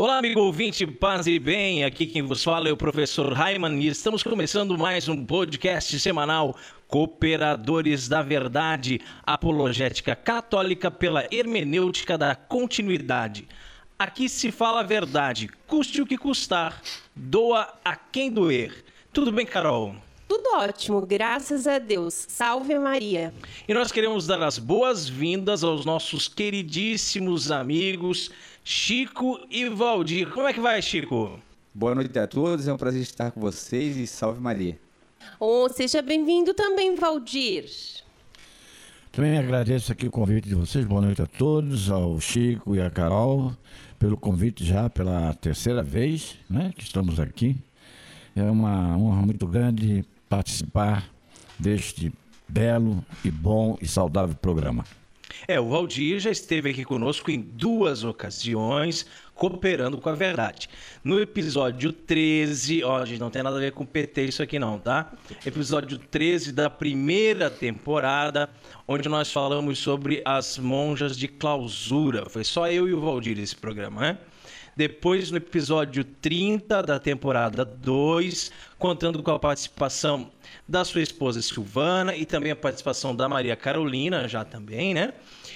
Olá, amigo ouvinte, paz e bem. Aqui quem vos fala é o professor Raiman e estamos começando mais um podcast semanal Cooperadores da Verdade, apologética católica pela hermenêutica da continuidade. Aqui se fala a verdade, custe o que custar, doa a quem doer. Tudo bem, Carol? Tudo ótimo, graças a Deus. Salve Maria. E nós queremos dar as boas-vindas aos nossos queridíssimos amigos Chico e Valdir. Como é que vai, Chico? Boa noite a todos, é um prazer estar com vocês e salve Maria. Oh, seja bem-vindo também, Valdir. Também agradeço aqui o convite de vocês. Boa noite a todos, ao Chico e à Carol, pelo convite já pela terceira vez né, que estamos aqui. É uma honra muito grande participar deste belo e bom e saudável programa. É, o Valdir já esteve aqui conosco em duas ocasiões, cooperando com a verdade. No episódio 13, ó, gente, não tem nada a ver com PT isso aqui não, tá? Episódio 13 da primeira temporada, onde nós falamos sobre as monjas de clausura. Foi só eu e o Valdir esse programa, né? Depois, no episódio 30 da temporada 2, contando com a participação da sua esposa Silvana e também a participação da Maria Carolina, já também, né?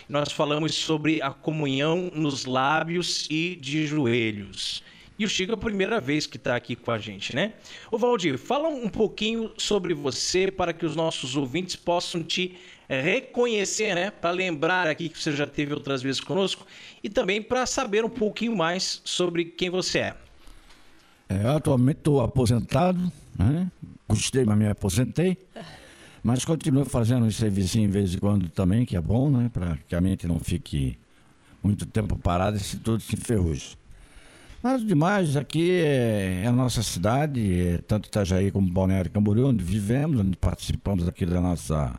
Nós falamos sobre a comunhão nos lábios e de joelhos. E o Chico é a primeira vez que está aqui com a gente, né? Ô Valdir, fala um pouquinho sobre você para que os nossos ouvintes possam te reconhecer, né? Para lembrar aqui que você já teve outras vezes conosco e também para saber um pouquinho mais sobre quem você é. é atualmente estou aposentado, né? Gostei, mas me aposentei. Mas continuo fazendo um serviço em vez em quando também, que é bom, né? Para que a mente não fique muito tempo parada e se tudo se enferruje. Mas demais, aqui é, é, a nossa cidade, é tanto Itajaí como Balneário Camboriú, onde vivemos, onde participamos aqui da nossa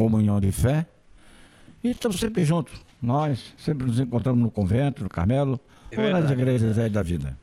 comunhão de fé. E estamos sempre juntos. Nós sempre nos encontramos no convento, no Carmelo, é ou nas igrejas aí da vida.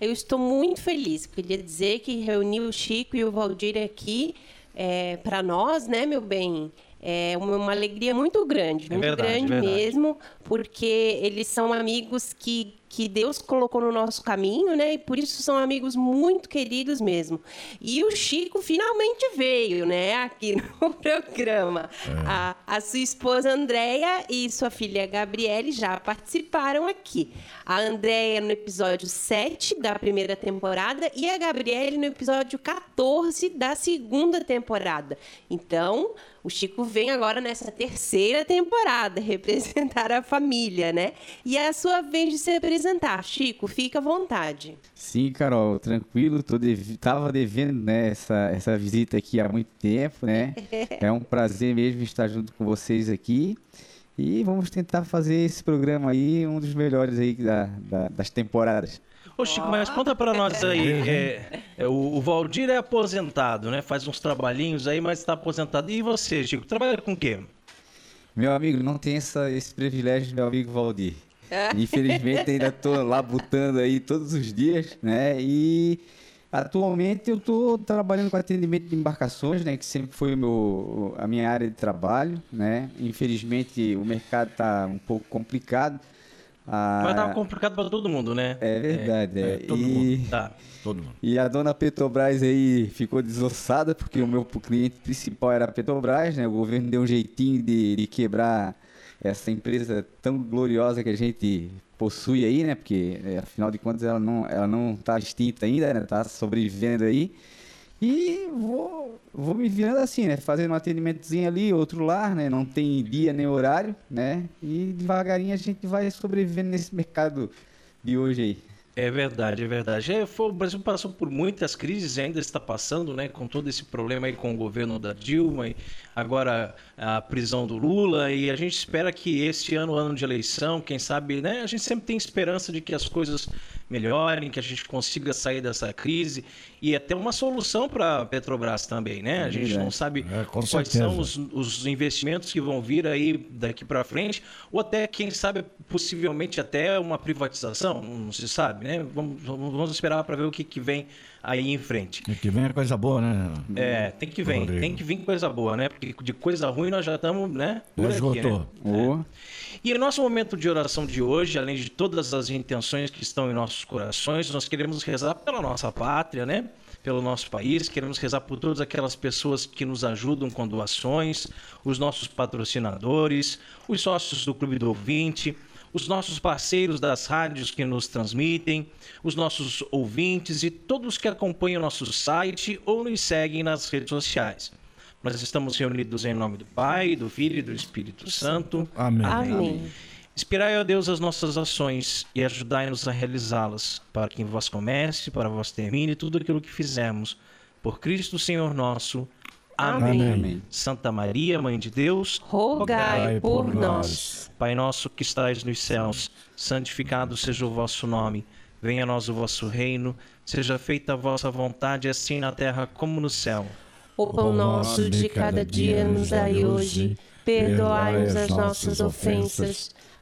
Eu estou muito feliz. Queria dizer que reuni o Chico e o Valdir aqui é, para nós, né, meu bem? É uma, uma alegria muito grande, muito é verdade, grande mesmo, porque eles são amigos que que Deus colocou no nosso caminho, né? E por isso são amigos muito queridos mesmo. E o Chico finalmente veio, né? Aqui no programa. É. A, a sua esposa Andréia e sua filha Gabriele já participaram aqui. A Andréia no episódio 7 da primeira temporada e a Gabriele no episódio 14 da segunda temporada. Então, o Chico vem agora nessa terceira temporada representar a família, né? E é a sua vez de se apresentar. Chico, fica à vontade. Sim, Carol, tranquilo. Tô dev... Tava devendo né, essa, essa visita aqui há muito tempo, né? é um prazer mesmo estar junto com vocês aqui. E vamos tentar fazer esse programa aí um dos melhores aí da, da, das temporadas. Ô Chico, mas conta para nós aí, é, é, o, o, Valdir é aposentado, né? Faz uns trabalhinhos aí, mas está aposentado. E você, Chico, trabalha com o quê? Meu amigo, não tem essa, esse privilégio, meu amigo Valdir. É? Infelizmente ainda estou labutando aí todos os dias, né? E atualmente eu estou trabalhando com atendimento de embarcações, né? Que sempre foi meu, a minha área de trabalho, né? Infelizmente o mercado está um pouco complicado. Ah, Mas tava complicado para todo mundo, né? É verdade. É, é. todo, e... mundo. Tá. todo mundo. E a dona Petrobras aí ficou desossada, porque o meu cliente principal era a Petrobras, né? O governo deu um jeitinho de, de quebrar essa empresa tão gloriosa que a gente possui aí, né? Porque é, afinal de contas ela não ela não está extinta ainda, né? Tá sobrevivendo aí. E vou, vou me virando assim, né? Fazendo um atendimentozinho ali, outro lá, né? Não tem dia nem horário, né? E devagarinho a gente vai sobrevivendo nesse mercado de hoje aí. É verdade, é verdade. É, foi, o Brasil passou por muitas crises e ainda está passando, né? Com todo esse problema aí com o governo da Dilma e agora a prisão do Lula. E a gente espera que este ano, ano de eleição, quem sabe, né? A gente sempre tem esperança de que as coisas melhorem, que a gente consiga sair dessa crise e até uma solução para a Petrobras também, né? A gente não sabe é, quais certeza. são os, os investimentos que vão vir aí daqui para frente, ou até, quem sabe, possivelmente até uma privatização, não se sabe, né? Vamos, vamos esperar para ver o que, que vem aí em frente. E que vem é coisa boa, né? É, tem que vir, tem que vir coisa boa, né? Porque de coisa ruim nós já estamos, né? Já esgotou. Aqui, né? É. E em nosso momento de oração de hoje, além de todas as intenções que estão em nossos corações, nós queremos rezar pela nossa pátria, né? Pelo nosso país, queremos rezar por todas aquelas pessoas que nos ajudam com doações, os nossos patrocinadores, os sócios do Clube do Ouvinte, os nossos parceiros das rádios que nos transmitem, os nossos ouvintes e todos que acompanham nosso site ou nos seguem nas redes sociais. Nós estamos reunidos em nome do Pai, do Filho e do Espírito Santo. Amém. Amém. Inspirai, ó Deus, as nossas ações e ajudai-nos a realizá-las, para que em vós comece, para vós termine tudo aquilo que fizemos. Por Cristo, Senhor nosso. Amém. Amém. Santa Maria, Mãe de Deus, Rogai por nós. Pai nosso que estais nos céus, santificado seja o vosso nome. Venha a nós o vosso reino, seja feita a vossa vontade, assim na terra como no céu. O pão nosso de cada dia nos dai hoje. Perdoai-nos as nossas ofensas,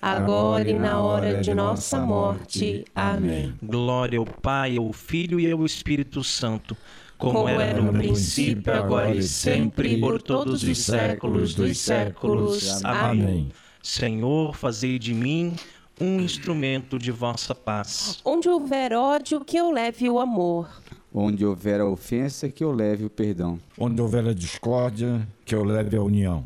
agora e na hora de nossa morte. Amém. Glória ao Pai, ao Filho e ao Espírito Santo, como, era no princípio, agora e sempre, por todos os séculos dos séculos. Amém. Amém. Senhor, fazei de mim um instrumento de vossa paz. Onde houver ódio, que eu leve o amor. Onde houver a ofensa, que eu leve o perdão. Onde houver a discórdia, que eu leve a união.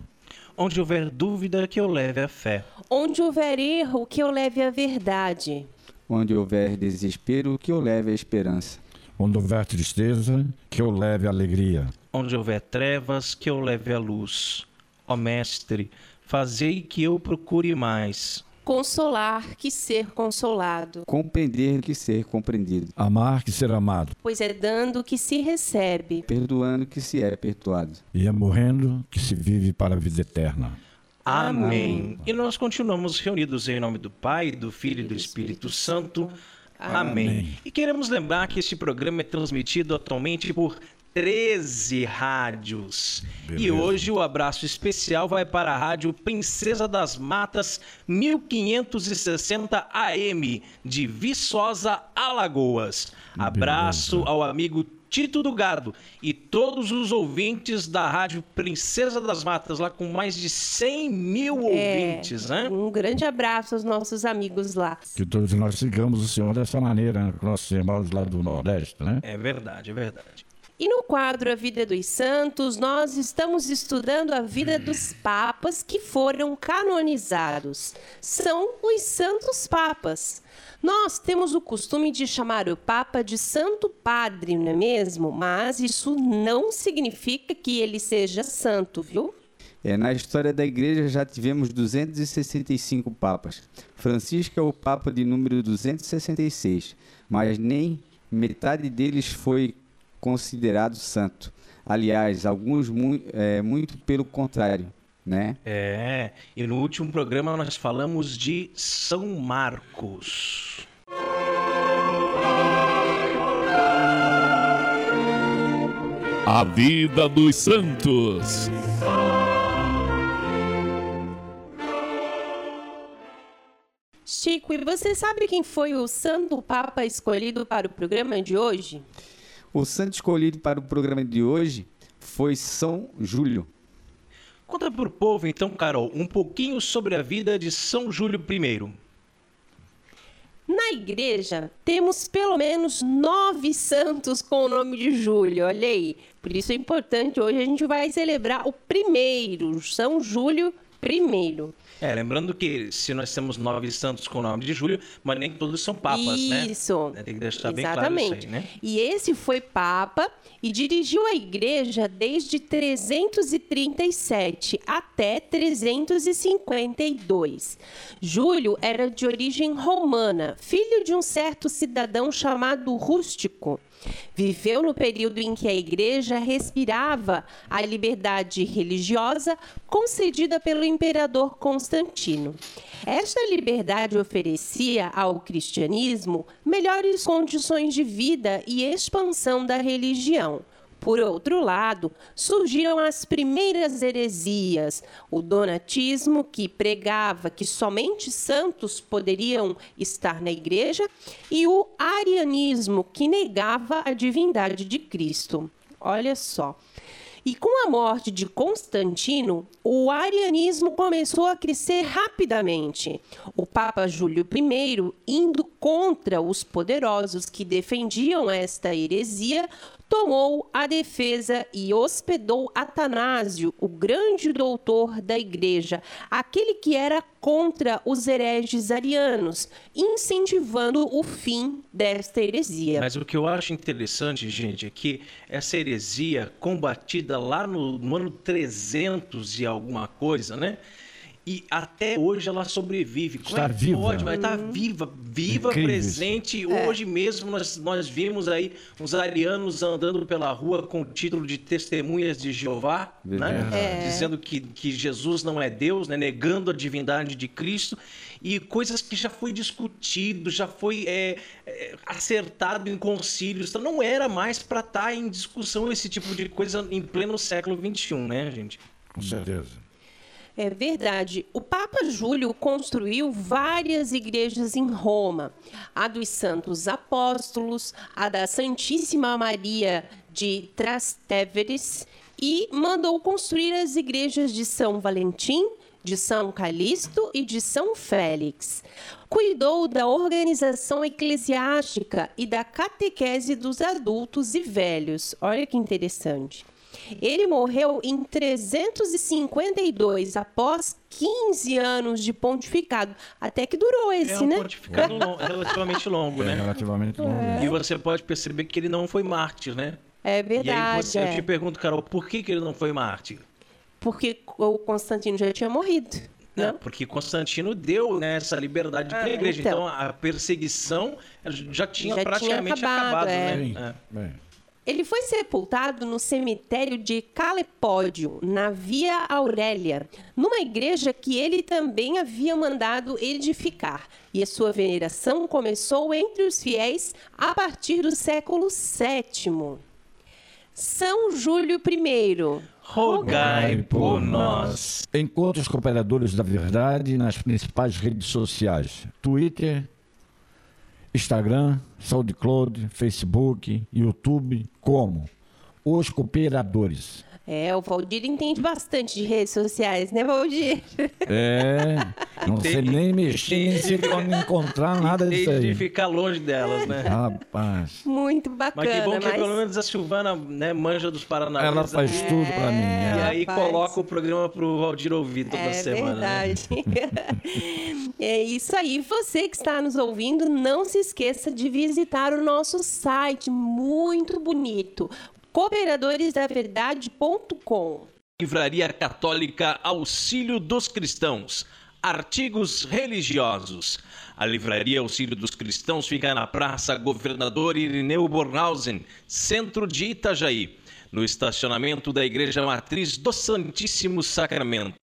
Onde houver dúvida, que eu leve a fé. Onde houver erro, que eu leve a verdade. Onde houver desespero, que eu leve a esperança. Onde houver tristeza, que eu leve a alegria. Onde houver trevas, que eu leve a luz. Ó Mestre, fazei que eu procure mais Consolar que ser consolado. Compreender que ser compreendido. Amar que ser amado. Pois é dando que se recebe. Perdoando que se é perdoado. E é morrendo que se vive para a vida eterna. Amém. Amém. E nós continuamos reunidos em nome do Pai, do Filho e do Espírito Santo. Amém. Amém. E queremos lembrar que este programa é transmitido atualmente por 13 rádios. E Beleza. hoje o abraço especial vai para a rádio Princesa das Matas 1560 AM de Viçosa, Alagoas. Abraço Beleza. ao amigo Tito do Gado e todos os ouvintes da rádio Princesa das Matas, lá com mais de 100 mil ouvintes, né? Um grande abraço aos nossos amigos lá. Que todos nós sigamos o Senhor dessa maneira, né? com nossos irmãos lá do Nordeste, né? É verdade, é verdade. E no quadro A Vida dos Santos, nós estamos estudando a vida dos papas que foram canonizados. São os Santos Papas. Nós temos o costume de chamar o Papa de Santo Padre, não é mesmo? Mas isso não significa que ele seja santo, viu? É, na história da igreja já tivemos 265 papas. Francisco é o papa de número 266, mas nem metade deles foi considerado santo. Aliás, alguns mu é, muito pelo contrário, né? É, e no último programa nós falamos de São Marcos. A vida dos santos. Chico, e você sabe quem foi o Santo Papa escolhido para o programa de hoje? O santo escolhido para o programa de hoje foi São Júlio. Conta pro povo então, Carol, um pouquinho sobre a vida de São Júlio I. Na igreja, temos pelo menos nove santos com o nome de Júlio, olha aí. Por isso é importante, hoje a gente vai celebrar o primeiro, São Júlio I. É, lembrando que se nós temos nove santos com o nome de Júlio, mas nem todos são papas, isso. né? Isso. Tem que deixar Exatamente. bem claro isso aí, né? E esse foi papa e dirigiu a igreja desde 337 até 352. Júlio era de origem romana, filho de um certo cidadão chamado Rústico. Viveu no período em que a igreja respirava a liberdade religiosa concedida pelo imperador Constantino. Esta liberdade oferecia ao cristianismo melhores condições de vida e expansão da religião. Por outro lado, surgiram as primeiras heresias, o donatismo, que pregava que somente santos poderiam estar na igreja, e o arianismo, que negava a divindade de Cristo. Olha só. E com a morte de Constantino, o arianismo começou a crescer rapidamente. O Papa Júlio I, indo contra os poderosos que defendiam esta heresia, tomou a defesa e hospedou Atanásio, o grande doutor da igreja, aquele que era contra os hereges arianos, incentivando o fim desta heresia. Mas o que eu acho interessante, gente, é que essa heresia combatida lá no, no ano 300 e alguma coisa, né? E até hoje ela sobrevive. Como Está é que viva. Pode, mas está viva, viva, Incrível presente. Hoje mesmo nós, nós vimos aí uns arianos andando pela rua com o título de testemunhas de Jeová, né? Verdade. dizendo que, que Jesus não é Deus, né? negando a divindade de Cristo. E coisas que já foi discutido, já foi é, é, acertado em concílios. Então não era mais para estar em discussão esse tipo de coisa em pleno século XXI, né, gente? Com certeza. É verdade. O Papa Júlio construiu várias igrejas em Roma: a dos Santos Apóstolos, a da Santíssima Maria de Trastevere e mandou construir as igrejas de São Valentim, de São Calixto e de São Félix. Cuidou da organização eclesiástica e da catequese dos adultos e velhos. Olha que interessante. Ele morreu em 352, após 15 anos de pontificado. Até que durou esse, É um né? pontificado long- relativamente longo, É né? relativamente longo. E você pode perceber que ele não foi mártir, né? É e aí verdade. você, eu é. te pergunto, Carol, por que, que ele não foi mártir? Porque o Constantino já tinha morrido. Não, Não? porque Constantino deu né, essa liberdade para a igreja. Então, então. a perseguição já tinha Já tinha praticamente acabado, acabado, é. né? Ele foi sepultado no cemitério de Calepódio, na Via Aurélia, numa igreja que ele também havia mandado edificar. E a sua veneração começou entre os fiéis a partir do século VII. São Júlio I. Rogai por nós. Encontre os cooperadores da verdade nas principais redes sociais: Twitter, Instagram, SoundCloud, Facebook, YouTube, como Os Cooperadores. É, o Valdir entende bastante de redes sociais, né, Valdir? É, não sei nem mexer, nem sei como encontrar nada disso Desde de aí. ficar longe delas, né? Rapaz, Muito Mas bacana. que bom que mas- pelo menos a Silvana né, manja dos Paranauê. ela faz tudo pra mim. E ela- aí rapaz. coloca o programa pro Valdir ouvir toda É semana. né? verdade. é isso aí. Você que está nos ouvindo, não se esqueça de visitar o nosso site, muito bonito, cooperadoresdaverdade.com. Livraria Católica Auxílio dos Cristãos. Artigos religiosos. A Livraria Auxílio dos Cristãos fica na Praça Governador Irineu Bornhausen, centro de Itajaí, no estacionamento da Igreja Matriz do Santíssimo Sacramento.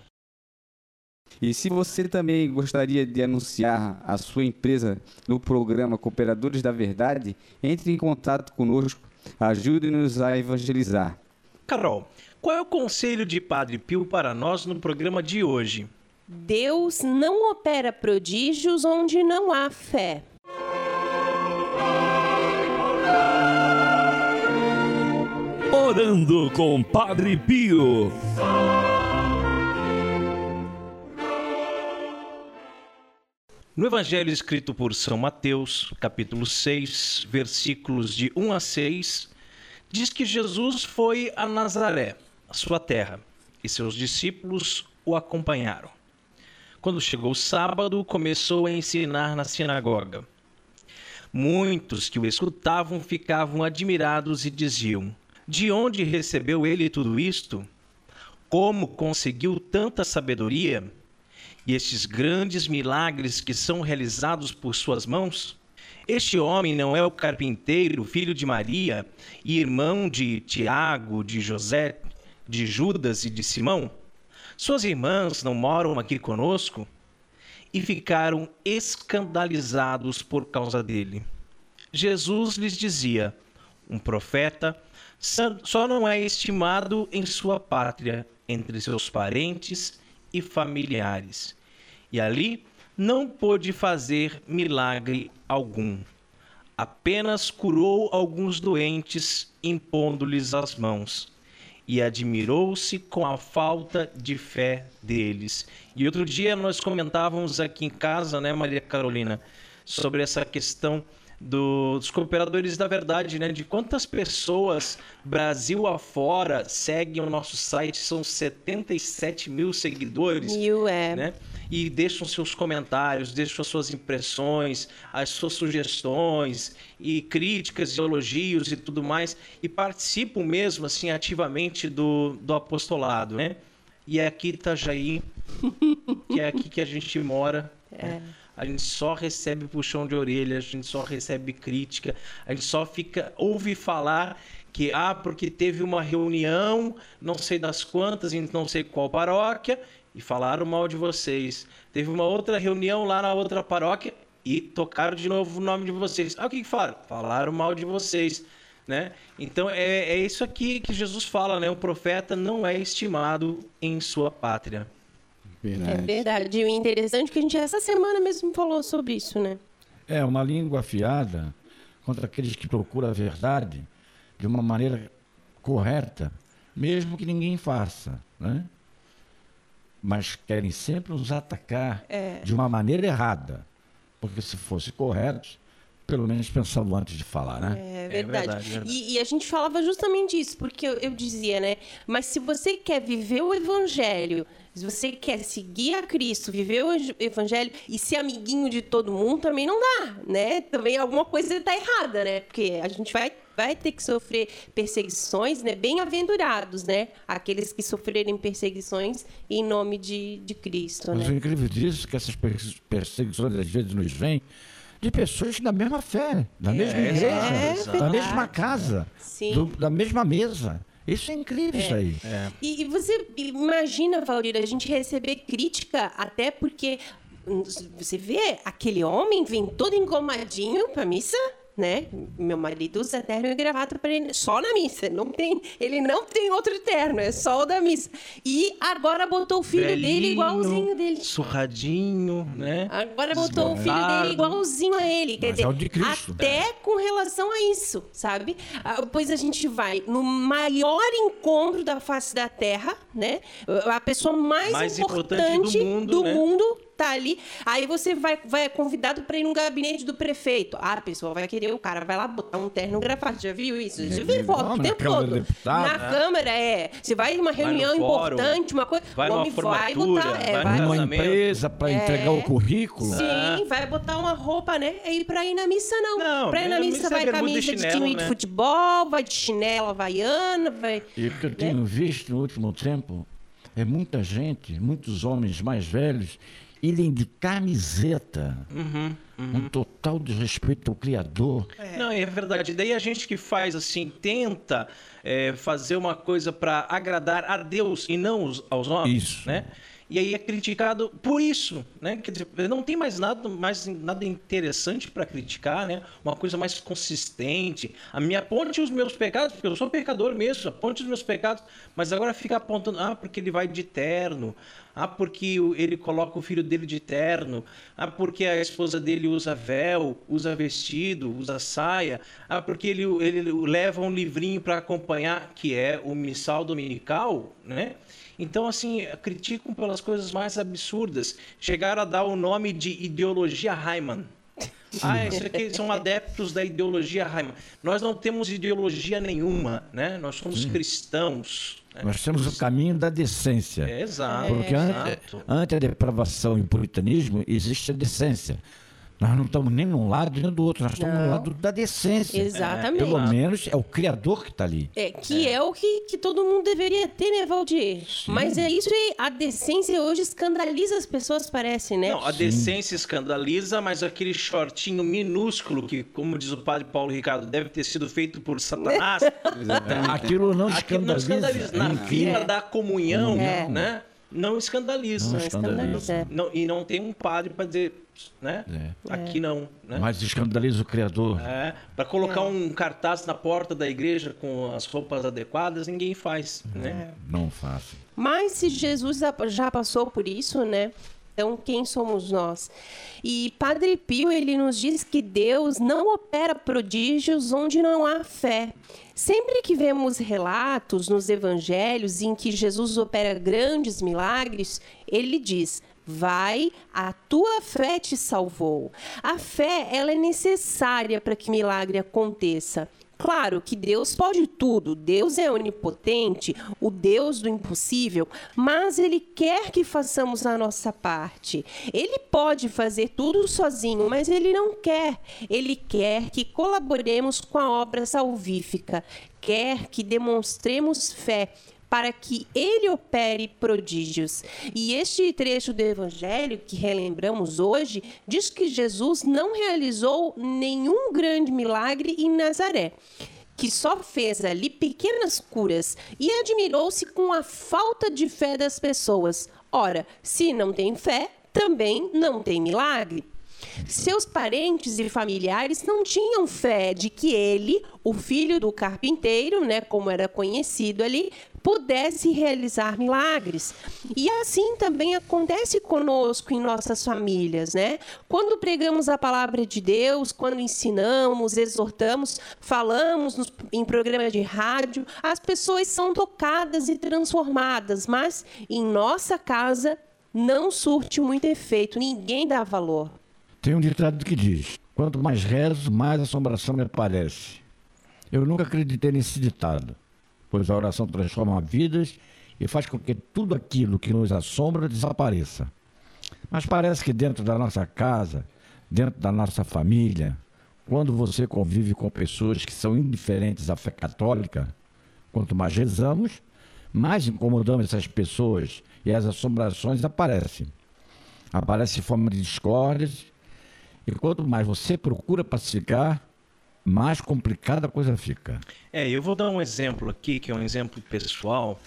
E se você também gostaria de anunciar a sua empresa no programa Cooperadores da Verdade, entre em contato conosco, ajude-nos a evangelizar. Carol, qual é o conselho de Padre Pio para nós no programa de hoje? Deus não opera prodígios onde não há fé. Orando com Padre Pio. No Evangelho escrito por São Mateus, capítulo 6, versículos de 1 a 6, diz que Jesus foi a Nazaré, a sua terra, e seus discípulos o acompanharam. Quando chegou o sábado, começou a ensinar na sinagoga. Muitos que o escutavam ficavam admirados e diziam: De onde recebeu ele tudo isto? Como conseguiu tanta sabedoria? E estes grandes milagres que são realizados por suas mãos? Este homem não é o carpinteiro, filho de Maria, e irmão de Tiago, de José, de Judas e de Simão? Suas irmãs não moram aqui conosco? E ficaram escandalizados por causa dele. Jesus lhes dizia: Um profeta só não é estimado em sua pátria, entre seus parentes e familiares. E ali não pôde fazer milagre algum. Apenas curou alguns doentes, impondo-lhes as mãos e admirou-se com a falta de fé deles. E outro dia nós comentávamos aqui em casa, né, Maria Carolina, sobre essa questão do, dos cooperadores da verdade, né? De quantas pessoas Brasil afora seguem o nosso site, são 77 mil seguidores. Mil, é. Né? E deixam seus comentários, deixam as suas impressões, as suas sugestões e críticas, e elogios e tudo mais, e participam mesmo assim ativamente do, do apostolado, né? E é aqui Itajaí, que é aqui que a gente mora. É. Né? A gente só recebe puxão de orelha, a gente só recebe crítica, a gente só fica ouve falar que ah, porque teve uma reunião, não sei das quantas, em não sei qual paróquia, e falaram mal de vocês. Teve uma outra reunião lá na outra paróquia e tocaram de novo o nome de vocês. Ah, o que, que falaram? Falaram mal de vocês. Né? Então é, é isso aqui que Jesus fala, né? O profeta não é estimado em sua pátria. Verdade. É verdade. E o interessante é que a gente essa semana mesmo falou sobre isso, né? É, uma língua afiada contra aqueles que procuram a verdade de uma maneira correta, mesmo que ninguém faça, né? Mas querem sempre nos atacar é. de uma maneira errada. Porque se fosse correto, pelo menos pensando antes de falar, né? É verdade. É verdade, verdade. E, e, a gente falava justamente isso, porque eu, eu, dizia, né? Mas se você quer viver o evangelho se você quer seguir a Cristo, viver o evangelho e ser amiguinho de todo mundo, também não dá, né? Também alguma coisa está errada, né? Porque a gente vai, vai ter que sofrer perseguições, né? Bem-aventurados, né? Aqueles que sofrerem perseguições em nome de, de Cristo, Mas né? o incrível disso é que essas perseguições às vezes nos vêm de pessoas da mesma fé, da mesma é, igreja, é, da mesma casa, do, da mesma mesa. Isso é incrível, é. isso aí. É. E, e, você imagina, Valdir, a gente receber crítica, até porque hum, você vê aquele homem vem todo engomadinho pra missa né? Meu marido usa terno e gravata para ele só na missa. Não tem, ele não tem outro terno, é só o da missa. E agora botou o filho Belinho, dele igualzinho dele. Surradinho, né? Agora botou o filho dele igualzinho a ele. Quer Mas dizer, é até com relação a isso, sabe? Ah, pois a gente vai no maior encontro da face da Terra, né? A pessoa mais, mais importante, importante, do mundo, do né? mundo tá ali. Aí você vai, vai convidado para ir no gabinete do prefeito. Ah, a pessoa vai querer, o cara vai lá botar um terno gravado. Já viu isso? Já viu foto o tempo todo. Na né? Câmara, é. Você vai em uma reunião importante, uma coisa. Vai o homem vai botar. É, vai numa empresa para é, entregar o currículo. Sim, é. vai botar uma roupa, né? E para ir na missa, não. Não, pra ir na missa, vai é camisa de, chinelo, de time né? de futebol, vai de chinela havaiana, vai. E o que eu né? tenho visto no último tempo é muita gente, muitos homens mais velhos irem de camiseta. Uhum, uhum. Um total desrespeito ao Criador. É. Não, é verdade. Daí a gente que faz assim, tenta é, fazer uma coisa para agradar a Deus e não aos homens, Isso. né? e aí é criticado por isso, né? Quer dizer, não tem mais nada, mais nada interessante para criticar, né? Uma coisa mais consistente. A minha aponte os meus pecados, porque eu sou pecador mesmo, aponte os meus pecados, mas agora fica apontando, ah, porque ele vai de terno, ah, porque ele coloca o filho dele de terno, ah, porque a esposa dele usa véu, usa vestido, usa saia, ah, porque ele, ele leva um livrinho para acompanhar, que é o missal dominical, né? Então, assim, criticam pelas coisas mais absurdas. Chegaram a dar o nome de ideologia Raimann. Ah, isso aqui são adeptos da ideologia Raimann. Nós não temos ideologia nenhuma, né? Nós somos cristãos. Né? Nós temos o caminho da decência. É, exato. Porque é, ante a depravação e o puritanismo, existe a decência. Nós não estamos nem num lado nem do outro, nós estamos no lado da decência. Exatamente. É, pelo menos é o Criador que está ali. É, que é. é, o que, que todo mundo deveria ter, né, Valdir? Sim. Mas é isso aí, a decência hoje escandaliza as pessoas, parece, né? Não, a decência escandaliza, mas aquele shortinho minúsculo que, como diz o padre Paulo Ricardo, deve ter sido feito por Satanás. Aquilo não escandaliza. Aquilo não escandaliza. Na fila da comunhão, é. né? Não escandaliza. Não escandaliza. Não, e não tem um padre para dizer né? É. Aqui não. Né? Mas escandaliza o Criador. É, para colocar é. um cartaz na porta da igreja com as roupas adequadas, ninguém faz. Né? É. Não faz. Mas se Jesus já passou por isso, né? Então, quem somos nós? E Padre Pio, ele nos diz que Deus não opera prodígios onde não há fé. Sempre que vemos relatos nos evangelhos em que Jesus opera grandes milagres, ele diz: Vai, a tua fé te salvou. A fé, ela é necessária para que milagre aconteça. Claro que Deus pode tudo, Deus é onipotente, o Deus do impossível, mas Ele quer que façamos a nossa parte. Ele pode fazer tudo sozinho, mas Ele não quer. Ele quer que colaboremos com a obra salvífica, quer que demonstremos fé para que ele opere prodígios. E este trecho do Evangelho que relembramos hoje diz que Jesus não realizou nenhum grande milagre em Nazaré que só fez ali pequenas curas e admirou-se com a falta de fé das pessoas. Ora, se não tem fé, também não tem milagre. Seus parentes e familiares não tinham fé de que ele, o filho do carpinteiro, né, como era conhecido ali, pudesse realizar milagres. E assim também acontece conosco em nossas famílias, né? Quando pregamos a palavra de Deus, quando ensinamos, exortamos, falamos nos, em programa de rádio, as pessoas são tocadas e transformadas, mas em nossa casa não surte muito efeito, ninguém dá valor. Tem um ditado que diz: quanto mais rezo, mais assombração me aparece. Eu nunca acreditei nesse ditado, pois a oração transforma vidas e faz com que tudo aquilo que nos assombra desapareça. Mas parece que dentro da nossa casa, dentro da nossa família, quando você convive com pessoas que são indiferentes à fé católica, quanto mais rezamos, mais incomodamos essas pessoas e as assombrações aparecem. Aparece forma de discórdias e quanto mais você procura pacificar, mais complicada a coisa fica. É, eu vou dar um exemplo aqui, que é um exemplo pessoal,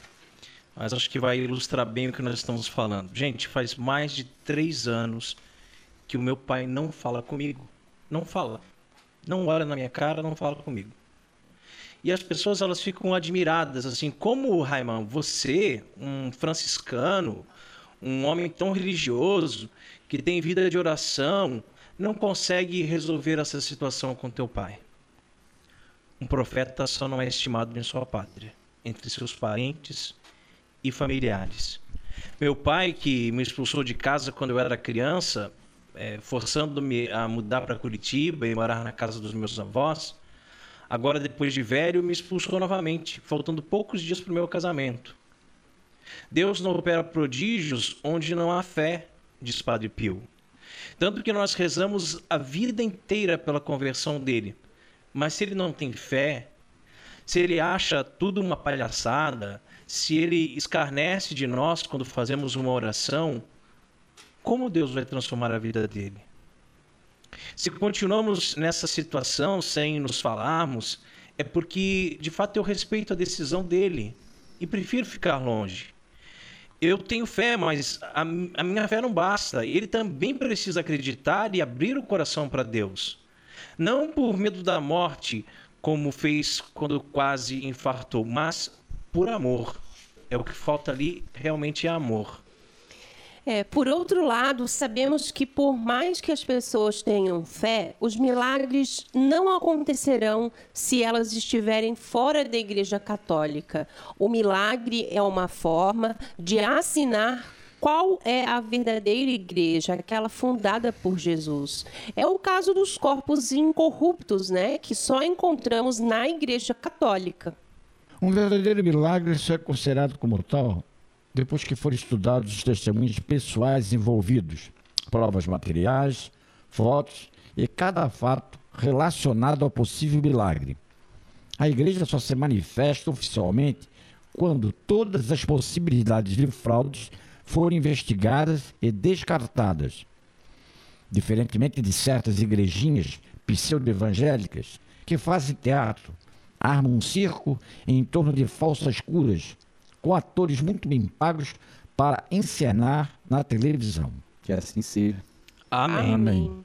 mas acho que vai ilustrar bem o que nós estamos falando. Gente, faz mais de três anos que o meu pai não fala comigo. Não fala. Não olha na minha cara, não fala comigo. E as pessoas elas ficam admiradas, assim, como, Raiman, você, um franciscano, um homem tão religioso, que tem vida de oração, não consegue resolver essa situação com teu pai. Um profeta só não é estimado em sua pátria, entre seus parentes e familiares. Meu pai, que me expulsou de casa quando eu era criança, é, forçando-me a mudar para Curitiba e morar na casa dos meus avós, agora depois de velho, me expulsou novamente, faltando poucos dias para o meu casamento. Deus não opera prodígios onde não há fé, diz Padre Pio. Tanto que nós rezamos a vida inteira pela conversão dele. Mas se ele não tem fé, se ele acha tudo uma palhaçada, se ele escarnece de nós quando fazemos uma oração, como Deus vai transformar a vida dele? Se continuamos nessa situação sem nos falarmos, é porque de fato eu respeito a decisão dele e prefiro ficar longe. eu tenho fé, mas a, minha fé não basta. Ele também precisa acreditar e abrir o coração para Deus. Não por medo da morte, como fez quando quase infartou, mas por amor. É o que falta ali realmente é amor. É, por outro lado, sabemos que por mais que as pessoas tenham fé, os milagres não acontecerão se elas estiverem fora da Igreja Católica. O milagre é uma forma de assinar qual é a verdadeira igreja, aquela fundada por Jesus. É o caso dos corpos incorruptos, né, que só encontramos na Igreja Católica. Um verdadeiro milagre é considerado como tal depois que forem estudados os testemunhos pessoais envolvidos, provas materiais, fotos e cada fato relacionado ao possível milagre. A igreja só se manifesta oficialmente quando todas as possibilidades de fraudes forem investigadas e descartadas. Diferentemente de certas igrejinhas pseudo-evangélicas que fazem teatro, armam um circo em torno de falsas curas com atores muito bem pagos para encenar na televisão. Que assim seja. Amém. Amém.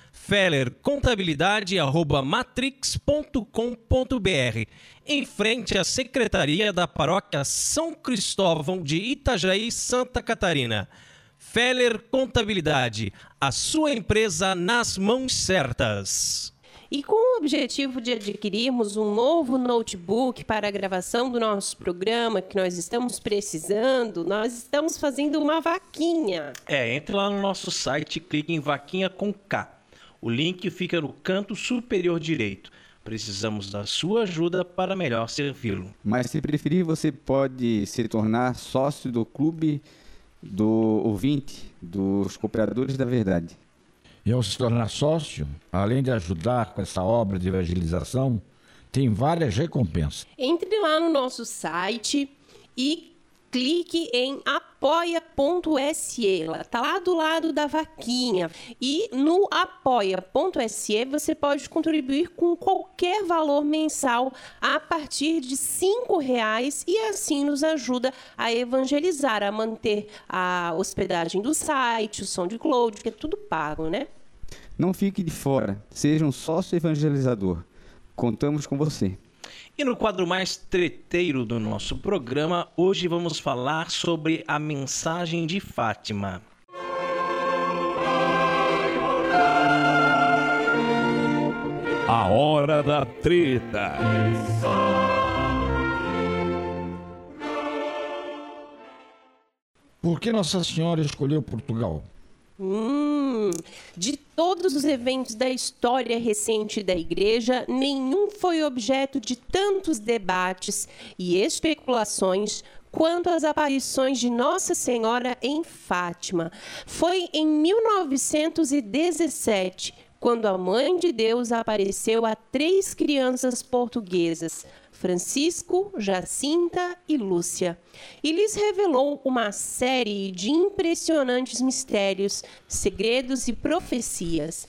Feller Contabilidade arroba matrix.com.br. Em frente à Secretaria da Paróquia São Cristóvão de Itajaí, Santa Catarina. Feller Contabilidade, a sua empresa nas mãos certas. E com o objetivo de adquirirmos um novo notebook para a gravação do nosso programa, que nós estamos precisando, nós estamos fazendo uma vaquinha. É, entre lá no nosso site e clique em vaquinha com K. O link fica no canto superior direito. Precisamos da sua ajuda para melhor servi-lo. Mas se preferir, você pode se tornar sócio do clube do ouvinte, dos cooperadores da verdade. E ao se tornar sócio, além de ajudar com essa obra de evangelização, tem várias recompensas. Entre lá no nosso site e clique em apoia.se, está lá do lado da vaquinha. E no apoia.se você pode contribuir com qualquer valor mensal a partir de cinco reais e assim nos ajuda a evangelizar, a manter a hospedagem do site, o SoundCloud, que é tudo pago, né? Não fique de fora, seja um sócio evangelizador. Contamos com você. E no quadro mais treteiro do nosso programa, hoje vamos falar sobre a mensagem de Fátima. A hora da treta. Por que Nossa Senhora escolheu Portugal? Hum, de todos os eventos da história recente da Igreja, nenhum foi objeto de tantos debates e especulações quanto as aparições de Nossa Senhora em Fátima. Foi em 1917 quando a Mãe de Deus apareceu a três crianças portuguesas, Francisco, Jacinta e Lúcia, e lhes revelou uma série de impressionantes mistérios, segredos e profecias.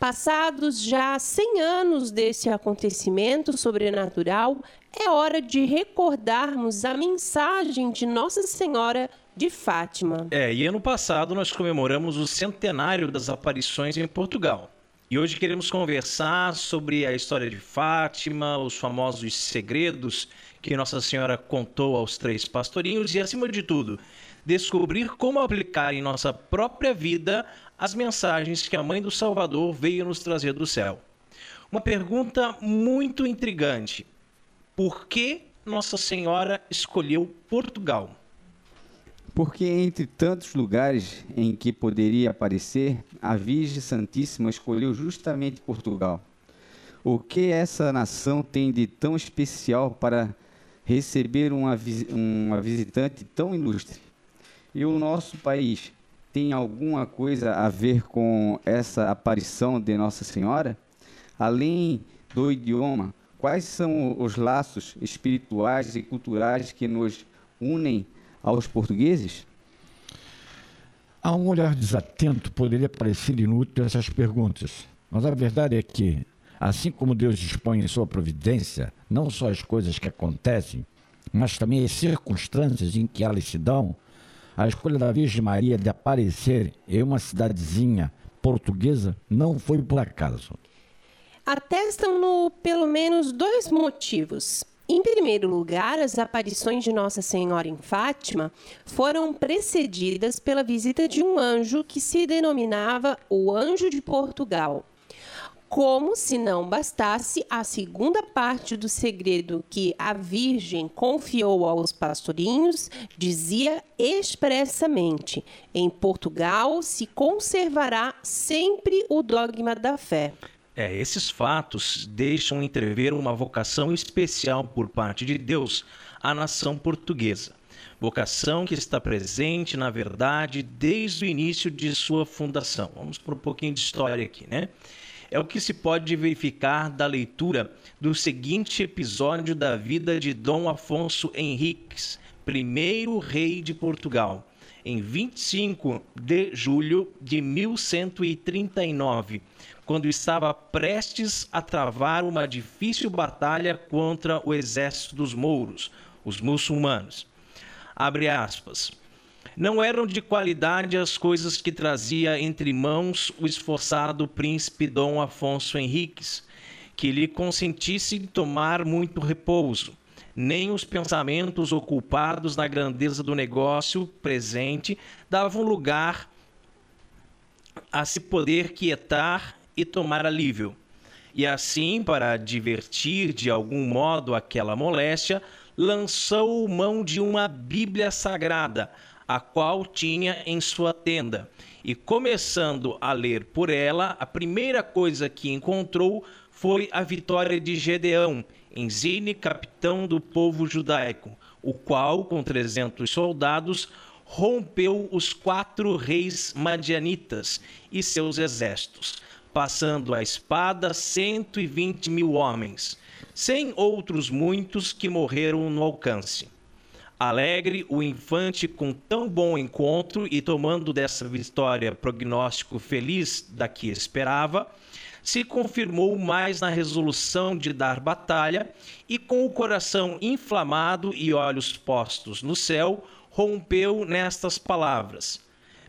Passados já 100 anos desse acontecimento sobrenatural, é hora de recordarmos a mensagem de Nossa Senhora de Fátima. É, e ano passado nós comemoramos o centenário das aparições em Portugal. E hoje queremos conversar sobre a história de Fátima, os famosos segredos que Nossa Senhora contou aos três pastorinhos e, acima de tudo, descobrir como aplicar em nossa própria vida as mensagens que a Mãe do Salvador veio nos trazer do céu. Uma pergunta muito intrigante: por que Nossa Senhora escolheu Portugal? Porque entre tantos lugares em que poderia aparecer, a Virgem Santíssima escolheu justamente Portugal. O que essa nação tem de tão especial para receber uma, uma visitante tão ilustre? E o nosso país tem alguma coisa a ver com essa aparição de Nossa Senhora? Além do idioma, quais são os laços espirituais e culturais que nos unem aos portugueses? A um olhar desatento poderia parecer inútil essas perguntas, mas a verdade é que, assim como Deus dispõe em sua providência não só as coisas que acontecem, mas também as circunstâncias em que elas se dão, a escolha da Virgem Maria de aparecer em uma cidadezinha portuguesa não foi por acaso. Atestam-no pelo menos dois motivos. Em primeiro lugar, as aparições de Nossa Senhora em Fátima foram precedidas pela visita de um anjo que se denominava o Anjo de Portugal. Como se não bastasse a segunda parte do segredo que a Virgem confiou aos pastorinhos, dizia expressamente: em Portugal se conservará sempre o dogma da fé. É, esses fatos deixam entrever uma vocação especial por parte de Deus à nação portuguesa. Vocação que está presente, na verdade, desde o início de sua fundação. Vamos por um pouquinho de história aqui, né? é o que se pode verificar da leitura do seguinte episódio da vida de Dom Afonso Henriques, primeiro rei de Portugal, em 25 de julho de 1139, quando estava prestes a travar uma difícil batalha contra o exército dos mouros, os muçulmanos. Abre aspas. Não eram de qualidade as coisas que trazia entre mãos o esforçado príncipe Dom Afonso Henriques, que lhe consentisse tomar muito repouso, nem os pensamentos ocupados na grandeza do negócio presente davam lugar a se poder quietar e tomar alívio. E assim, para divertir de algum modo aquela moléstia, lançou mão de uma Bíblia sagrada, a qual tinha em sua tenda. E começando a ler por ela, a primeira coisa que encontrou foi a vitória de Gedeão, em Zine, capitão do povo judaico, o qual, com 300 soldados, rompeu os quatro reis madianitas e seus exércitos, passando a espada 120 mil homens, sem outros muitos que morreram no alcance. Alegre, o infante, com tão bom encontro e tomando dessa vitória prognóstico feliz da que esperava, se confirmou mais na resolução de dar batalha e, com o coração inflamado e olhos postos no céu, rompeu nestas palavras: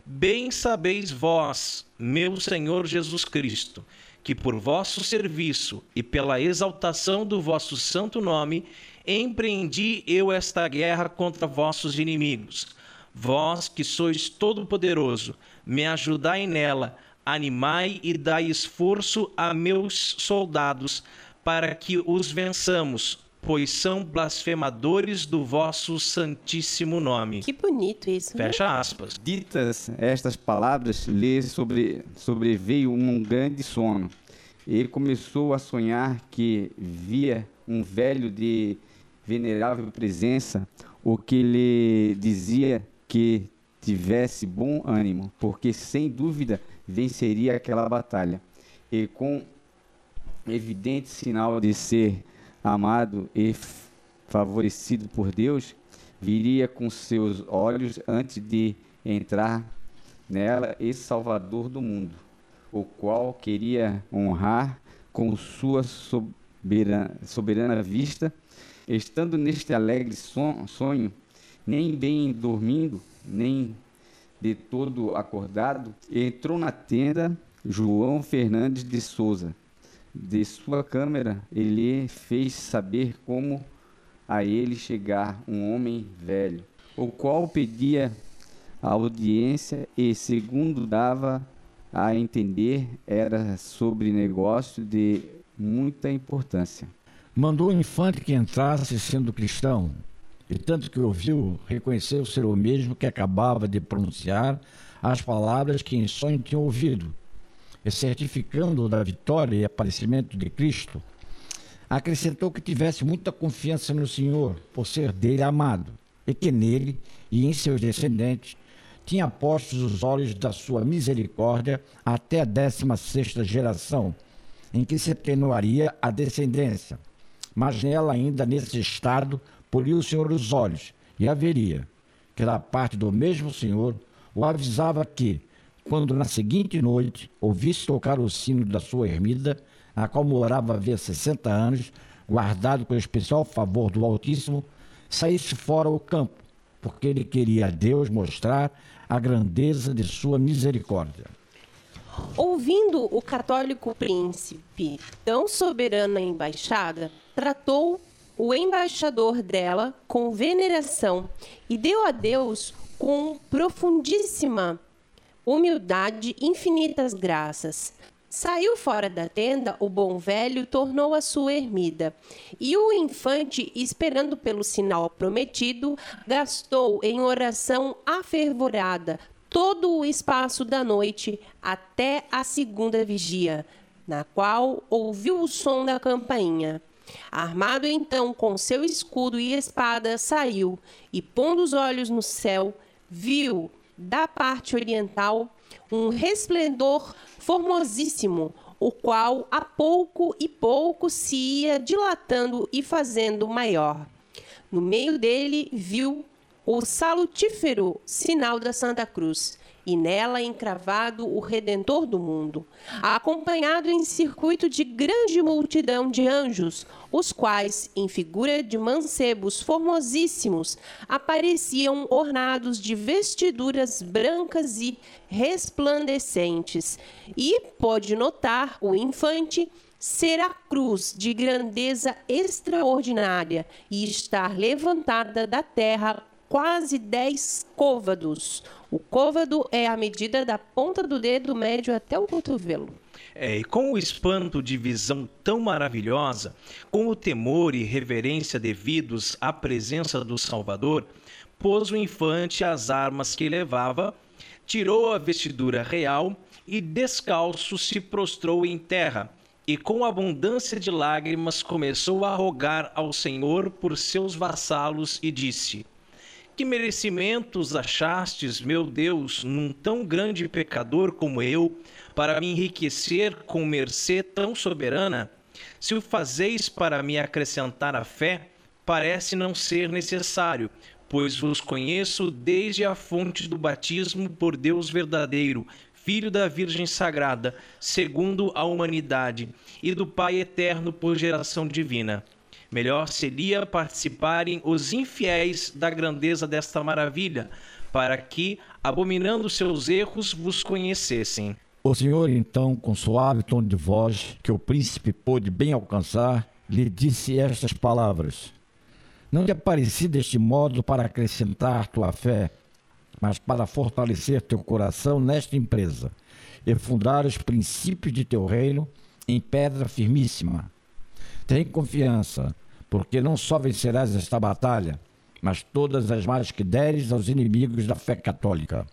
Bem sabeis vós, meu Senhor Jesus Cristo, que por vosso serviço e pela exaltação do vosso santo nome empreendi eu esta guerra contra vossos inimigos. Vós que sois todo-poderoso, me ajudai nela, animai e dai esforço a meus soldados, para que os vençamos, pois são blasfemadores do vosso santíssimo nome. Que bonito isso. Né? Fecha aspas. Ditas estas palavras, lhe sobre, sobreveio um grande sono. Ele começou a sonhar que via um velho de venerável presença, o que lhe dizia que tivesse bom ânimo, porque sem dúvida venceria aquela batalha. E com evidente sinal de ser amado e favorecido por Deus, viria com seus olhos antes de entrar nela esse Salvador do mundo, o qual queria honrar com sua soberana, soberana vista Estando neste alegre sonho, nem bem dormindo, nem de todo acordado, entrou na tenda João Fernandes de Souza. De sua câmera, ele fez saber como a ele chegar um homem velho, o qual pedia a audiência e, segundo dava a entender, era sobre negócio de muita importância. Mandou o infante que entrasse sendo cristão, e tanto que ouviu, reconheceu ser o mesmo que acabava de pronunciar as palavras que em sonho tinha ouvido, certificando da vitória e aparecimento de Cristo, acrescentou que tivesse muita confiança no Senhor, por ser dele amado, e que nele e em seus descendentes tinha postos os olhos da sua misericórdia até a décima sexta geração, em que se atenuaria a descendência. Mas nela ainda nesse estado poliu o Senhor os olhos, e haveria, que da parte do mesmo Senhor, o avisava que, quando na seguinte noite ouvisse tocar o sino da sua ermida, a qual morava havia sessenta anos, guardado com especial favor do Altíssimo, saísse fora ao campo, porque ele queria a Deus mostrar a grandeza de sua misericórdia. Ouvindo o católico príncipe tão soberana embaixada, tratou o embaixador dela com veneração e deu a Deus com profundíssima humildade infinitas graças. Saiu fora da tenda, o bom velho tornou a sua ermida. E o infante, esperando pelo sinal prometido, gastou em oração afervorada todo o espaço da noite até a segunda vigia, na qual ouviu o som da campainha. Armado então com seu escudo e espada, saiu e, pondo os olhos no céu, viu da parte oriental um resplendor formosíssimo, o qual a pouco e pouco se ia dilatando e fazendo maior. No meio dele viu o salutífero sinal da Santa Cruz, e nela encravado o Redentor do mundo, acompanhado em circuito de grande multidão de anjos, os quais, em figura de mancebos formosíssimos, apareciam ornados de vestiduras brancas e resplandecentes. E pode notar o infante ser a cruz de grandeza extraordinária e estar levantada da terra quase 10 côvados. O côvado é a medida da ponta do dedo médio até o cotovelo. É, e com o espanto de visão tão maravilhosa, com o temor e reverência devidos à presença do Salvador, pôs o infante as armas que levava, tirou a vestidura real e descalço se prostrou em terra, e com abundância de lágrimas começou a rogar ao Senhor por seus vassalos e disse: que merecimentos achastes, meu Deus, num tão grande pecador como eu, para me enriquecer com mercê tão soberana? Se o fazeis para me acrescentar a fé, parece não ser necessário, pois vos conheço desde a fonte do batismo por Deus verdadeiro, Filho da Virgem Sagrada, segundo a humanidade, e do Pai eterno por geração divina. Melhor seria participarem os infiéis da grandeza desta maravilha, para que, abominando seus erros, vos conhecessem. O Senhor, então, com suave tom de voz, que o príncipe pôde bem alcançar, lhe disse estas palavras: Não te apareci deste modo para acrescentar tua fé, mas para fortalecer teu coração nesta empresa e fundar os princípios de teu reino em pedra firmíssima. Tem confiança, porque não só vencerás esta batalha, mas todas as mais que deres aos inimigos da fé católica.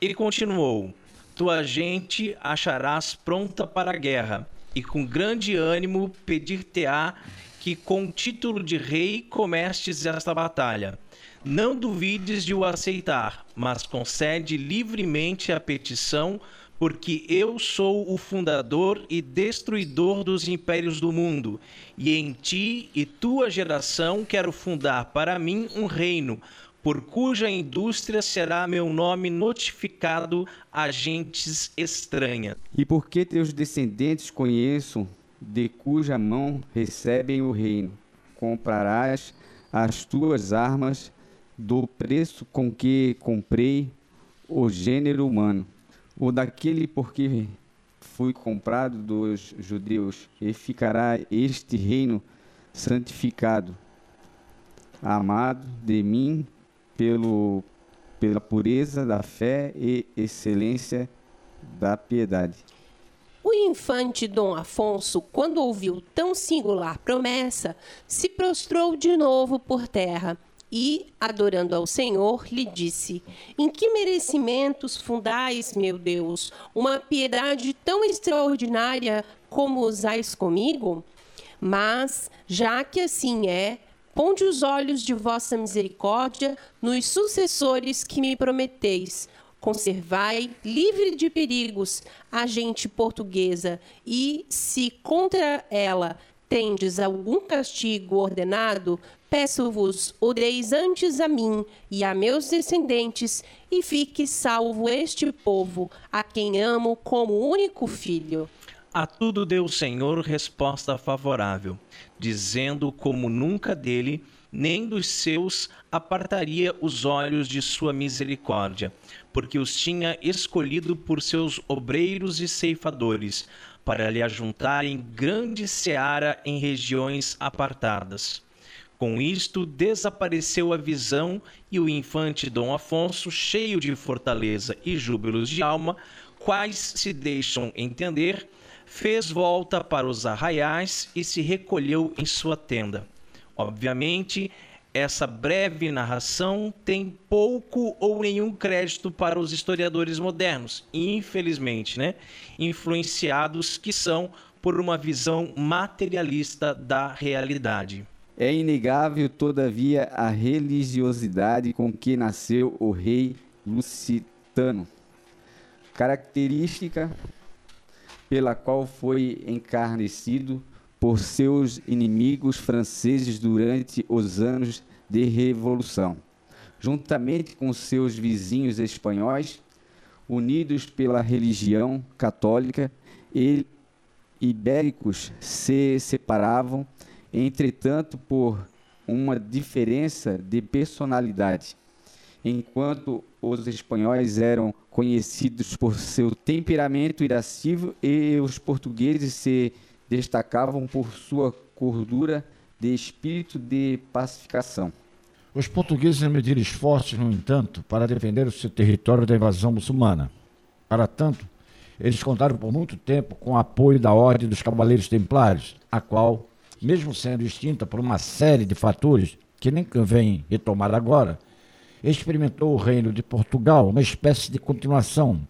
E continuou: Tua gente acharás pronta para a guerra, e com grande ânimo pedir-te-á que com título de rei comestes esta batalha. Não duvides de o aceitar, mas concede livremente a petição porque eu sou o fundador e destruidor dos impérios do mundo, e em ti e tua geração quero fundar para mim um reino, por cuja indústria será meu nome notificado a gentes estranhas. E porque teus descendentes conheço, de cuja mão recebem o reino, comprarás as tuas armas do preço com que comprei o gênero humano o daquele porque fui comprado dos judeus, e ficará este reino santificado, amado de mim pelo, pela pureza da fé e excelência da piedade. O infante Dom Afonso, quando ouviu tão singular promessa, se prostrou de novo por terra e, adorando ao Senhor, lhe disse: Em que merecimentos fundais, meu Deus, uma piedade tão extraordinária como usais comigo? Mas, já que assim é, ponde os olhos de vossa misericórdia nos sucessores que me prometeis, conservai livre de perigos a gente portuguesa, e se contra ela tendes algum castigo ordenado, peço-vos, o deis antes a mim e a meus descendentes, e fique salvo este povo, a quem amo como único filho. A tudo deu o Senhor resposta favorável, dizendo como nunca dele, nem dos seus apartaria os olhos de sua misericórdia, porque os tinha escolhido por seus obreiros e ceifadores, para lhe ajuntarem grande seara em regiões apartadas. Com isto, desapareceu a visão e o infante Dom Afonso, cheio de fortaleza e júbilos de alma, quais se deixam entender, fez volta para os arraiais e se recolheu em sua tenda. Obviamente, essa breve narração tem pouco ou nenhum crédito para os historiadores modernos, infelizmente, né? Influenciados que são por uma visão materialista da realidade. É inegável, todavia, a religiosidade com que nasceu o rei lusitano, característica pela qual foi encarnecido por seus inimigos franceses durante os anos de Revolução. Juntamente com seus vizinhos espanhóis, unidos pela religião católica, e ibéricos se separavam entretanto por uma diferença de personalidade. Enquanto os espanhóis eram conhecidos por seu temperamento irascível e os portugueses se destacavam por sua cordura de espírito de pacificação. Os portugueses mediram esforços, no entanto, para defender o seu território da invasão muçulmana. Para tanto, eles contaram por muito tempo com o apoio da Ordem dos Cavaleiros Templários, a qual mesmo sendo extinta por uma série de fatores que nem convém retomar agora, experimentou o reino de Portugal, uma espécie de continuação.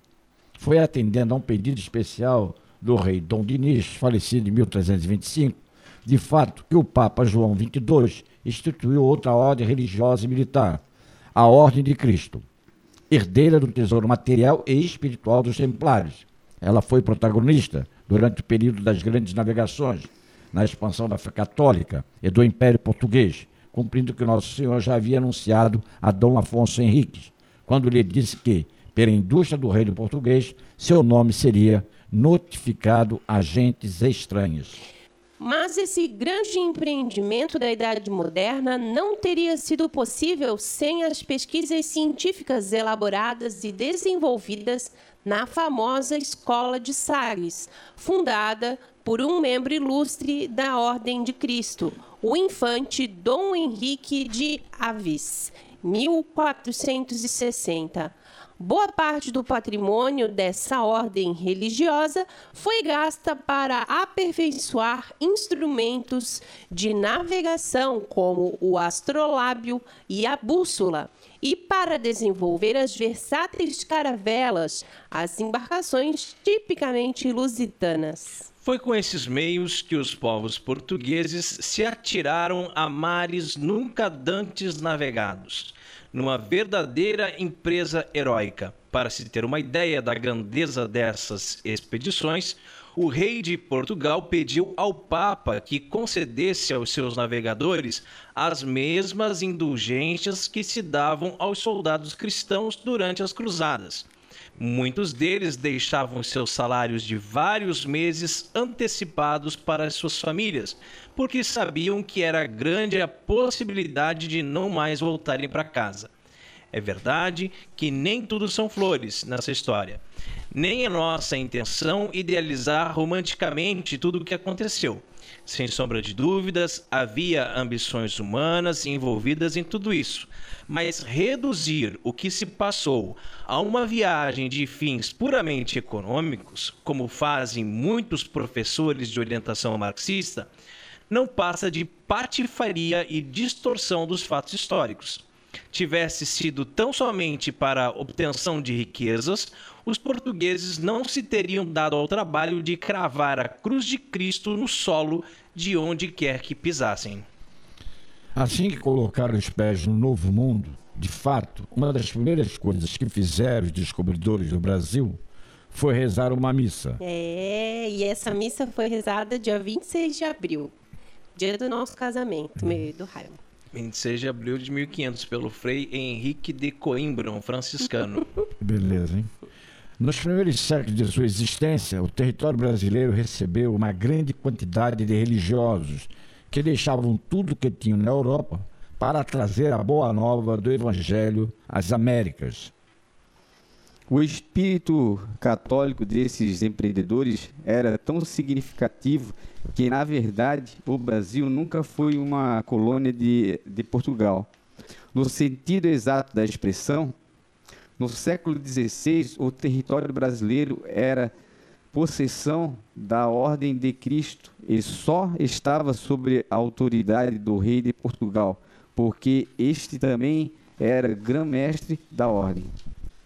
Foi atendendo a um pedido especial do rei Dom Dinis, falecido em 1325, de fato que o Papa João XXII instituiu outra ordem religiosa e militar, a Ordem de Cristo, herdeira do tesouro material e espiritual dos Templários. Ela foi protagonista durante o período das grandes navegações, na expansão da fé católica e do Império Português, cumprindo o que Nosso Senhor já havia anunciado a Dom Afonso Henriques, quando lhe disse que, pela indústria do reino português, seu nome seria notificado agentes estranhos. Mas esse grande empreendimento da Idade Moderna não teria sido possível sem as pesquisas científicas elaboradas e desenvolvidas na famosa Escola de Sales, fundada por um membro ilustre da Ordem de Cristo, o infante Dom Henrique de Avis, 1460. Boa parte do patrimônio dessa ordem religiosa foi gasta para aperfeiçoar instrumentos de navegação, como o astrolábio e a bússola, e para desenvolver as versáteis caravelas, as embarcações tipicamente lusitanas. Foi com esses meios que os povos portugueses se atiraram a mares nunca dantes navegados numa verdadeira empresa heróica. Para se ter uma ideia da grandeza dessas expedições, o rei de Portugal pediu ao Papa que concedesse aos seus navegadores as mesmas indulgências que se davam aos soldados cristãos durante as cruzadas. Muitos deles deixavam seus salários de vários meses antecipados para as suas famílias, porque sabiam que era grande a possibilidade de não mais voltarem para casa. É verdade que nem tudo são flores nessa história. Nem é nossa intenção idealizar romanticamente tudo o que aconteceu. Sem sombra de dúvidas, havia ambições humanas envolvidas em tudo isso. Mas reduzir o que se passou a uma viagem de fins puramente econômicos, como fazem muitos professores de orientação marxista, não passa de patifaria e distorção dos fatos históricos. Tivesse sido tão somente para obtenção de riquezas, os portugueses não se teriam dado ao trabalho de cravar a cruz de Cristo no solo de onde quer que pisassem. Assim que colocaram os pés no novo mundo, De fato, uma das primeiras coisas que fizeram os descobridores do Brasil foi rezar uma missa. É, e essa missa foi rezada dia 26 de abril, dia do nosso casamento, meu e do Raimundo. 26 de abril de 1500, pelo Frei Henrique de Coimbra, um franciscano. Beleza, hein? Nos primeiros séculos de sua existência, o território brasileiro recebeu uma grande quantidade de religiosos que deixavam tudo que tinham na Europa para trazer a boa nova do Evangelho às Américas. O espírito católico desses empreendedores era tão significativo que, na verdade, o Brasil nunca foi uma colônia de, de Portugal. No sentido exato da expressão, no século XVI, o território brasileiro era possessão da Ordem de Cristo e só estava sob a autoridade do rei de Portugal, porque este também era grão-mestre da Ordem.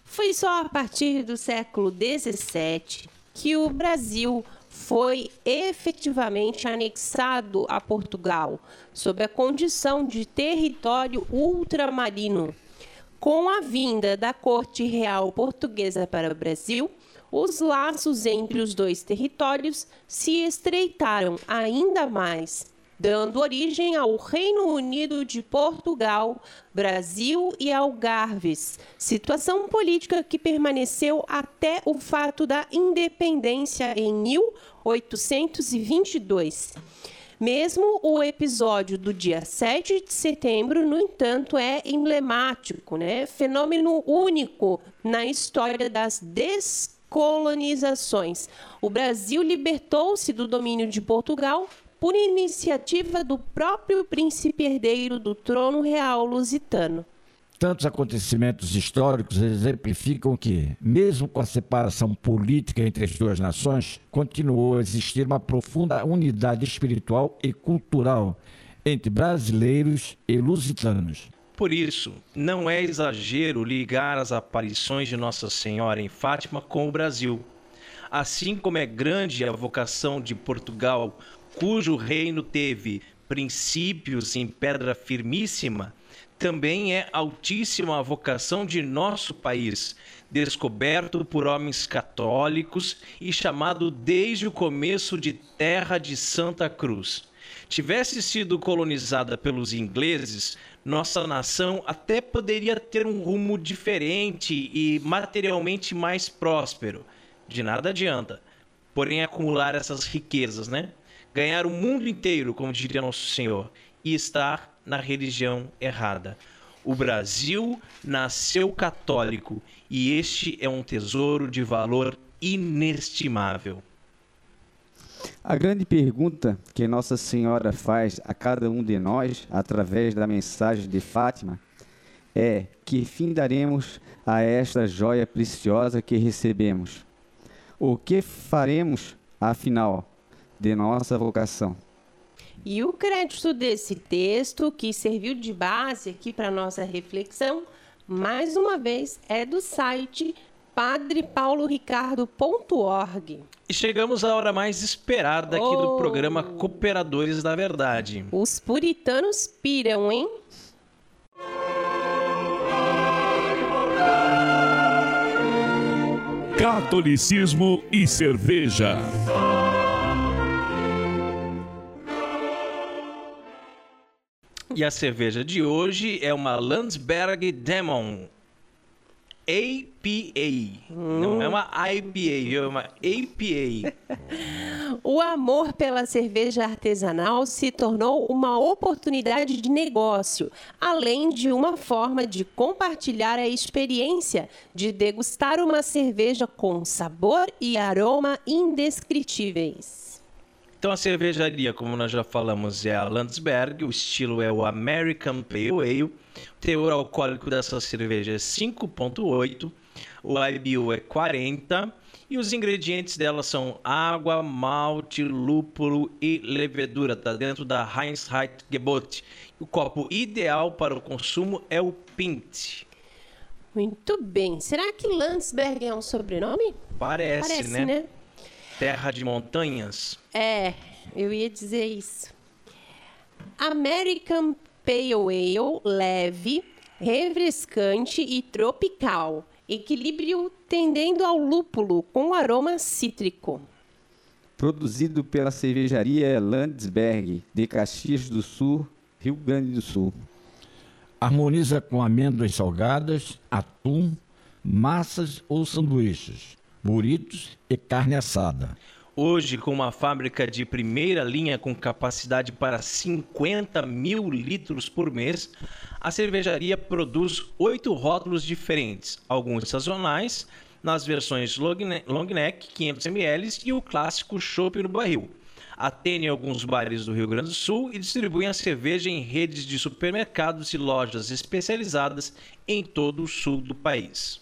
Foi só a partir do século XVII que o Brasil foi efetivamente anexado a Portugal, sob a condição de território ultramarino. Com a vinda da corte real portuguesa para o Brasil, os laços entre os dois territórios se estreitaram ainda mais dando origem ao Reino Unido de Portugal, Brasil e Algarves, situação política que permaneceu até o fato da independência em 1822. Mesmo o episódio do dia 7 de setembro, no entanto, é emblemático, né? Fenômeno único na história das descolonizações. O Brasil libertou-se do domínio de Portugal por iniciativa do próprio príncipe herdeiro do trono real lusitano. Tantos acontecimentos históricos exemplificam que, mesmo com a separação política entre as duas nações, continuou a existir uma profunda unidade espiritual e cultural entre brasileiros e lusitanos. Por isso, não é exagero ligar as aparições de Nossa Senhora em Fátima com o Brasil. Assim como é grande a vocação de Portugal cujo reino teve princípios em pedra firmíssima, também é altíssima a vocação de nosso país, descoberto por homens católicos e chamado desde o começo de Terra de Santa Cruz. Tivesse sido colonizada pelos ingleses, nossa nação até poderia ter um rumo diferente e materialmente mais próspero. De nada adianta. Porém, acumular essas riquezas, né? ganhar o mundo inteiro, como diria Nosso Senhor, e estar na religião errada. O Brasil nasceu católico e este é um tesouro de valor inestimável. A grande pergunta que Nossa Senhora faz a cada um de nós, através da mensagem de Fátima, é: que fim daremos a esta joia preciosa que recebemos? O que faremos, afinal? de nossa vocação. E o crédito desse texto, que serviu de base aqui para nossa reflexão, mais uma vez é do site padrepauloricardo.org. E chegamos à hora mais esperada aqui oh. do programa Cooperadores da Verdade. Os puritanos piram, hein? Catolicismo e cerveja. E a cerveja de hoje é uma Landsberg Demon APA. Hum. Não é uma IPA, é uma APA. o amor pela cerveja artesanal se tornou uma oportunidade de negócio, além de uma forma de compartilhar a experiência de degustar uma cerveja com sabor e aroma indescritíveis. Então a cervejaria, como nós já falamos, é a Landsberg, o estilo é o American Pale Ale, o teor alcoólico dessa cerveja é 5.8, o IBU é 40 e os ingredientes dela são água, malte, lúpulo e levedura. Está dentro da Heinz Gebot. O copo ideal para o consumo é o Pint. Muito bem. Será que Landsberg é um sobrenome? Parece, Parece né? né? Terra de montanhas? É, eu ia dizer isso. American Pale Ale leve, refrescante e tropical. Equilíbrio tendendo ao lúpulo com aroma cítrico. Produzido pela cervejaria Landsberg, de Caxias do Sul, Rio Grande do Sul. Harmoniza com amêndoas salgadas, atum, massas ou sanduíches, burritos e carne assada. Hoje, com uma fábrica de primeira linha com capacidade para 50 mil litros por mês, a cervejaria produz oito rótulos diferentes, alguns sazonais, nas versões long neck 500 ml e o clássico chopp no barril. Atende alguns bares do Rio Grande do Sul e distribui a cerveja em redes de supermercados e lojas especializadas em todo o sul do país.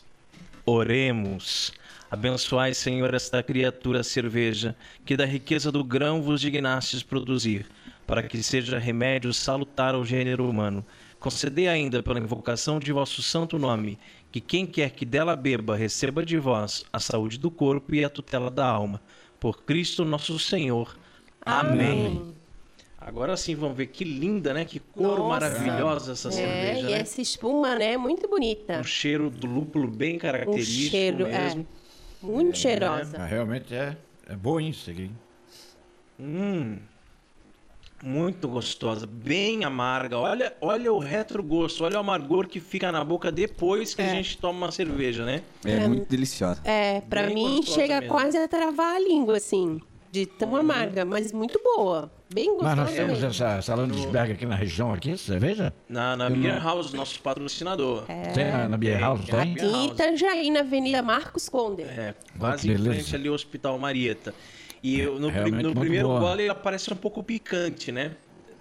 Oremos. Abençoai, Senhor, esta criatura cerveja, que da riqueza do grão vos dignastes produzir, para que seja remédio salutar ao gênero humano. Concedei ainda, pela invocação de vosso santo nome, que quem quer que dela beba receba de vós a saúde do corpo e a tutela da alma. Por Cristo nosso Senhor. Amém. Amém. Agora sim, vamos ver que linda, né? Que cor Nossa. maravilhosa essa é, cerveja. E né? essa espuma, né? Muito bonita. Um cheiro do lúpulo bem característico um cheiro, é. mesmo. É. Muito é, cheirosa. É, realmente é, é bom isso aqui. Hum, muito gostosa, bem amarga. Olha, olha o retrogosto, olha o amargor que fica na boca depois que é. a gente toma uma cerveja, né? É, é muito deliciosa. É, pra bem mim chega mesmo. quase a travar a língua, assim, de tão amarga, mas muito boa. Bem gostosa. Mas nós temos essa, essa Landesberg aqui na região, aqui, cerveja? Na, na Beer House, nosso patrocinador. É. Tem na, na Beer House, tem? Aqui em Itajaí, na Avenida Marcos Conde. É, quase em frente ali ao Hospital Marieta. E é, no, no primeiro gole ele parece um pouco picante, né?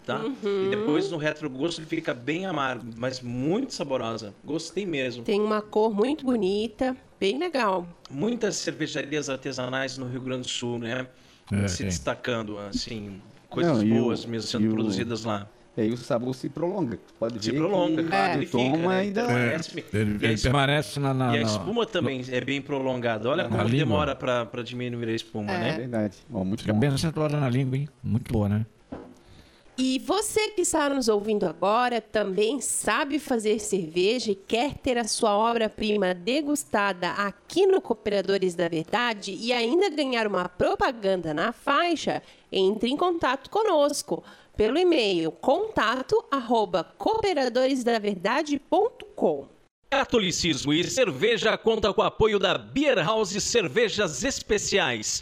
Tá? Uhum. E depois no retrogosto ele fica bem amargo, mas muito saborosa. Gostei mesmo. Tem uma cor muito bonita, bem legal. Muitas cervejarias artesanais no Rio Grande do Sul, né? É, se destacando, assim, coisas Não, boas o, mesmo sendo produzidas o, lá. E aí o sabor se prolonga. Pode se ver prolonga, que claro, ele toma fica, né? ainda. É, ele, ele permanece na, na, E a espuma na, também no, é bem prolongada. Olha como demora para diminuir a espuma, é. né? É verdade. Bom, muito Fica bom. bem acentuada na língua, hein? Muito boa, né? E você que está nos ouvindo agora também sabe fazer cerveja e quer ter a sua obra-prima degustada aqui no Cooperadores da Verdade e ainda ganhar uma propaganda na faixa? Entre em contato conosco pelo e-mail contato@cooperadoresdaverdade.com. Catolicismo e cerveja conta com o apoio da Beer House Cervejas Especiais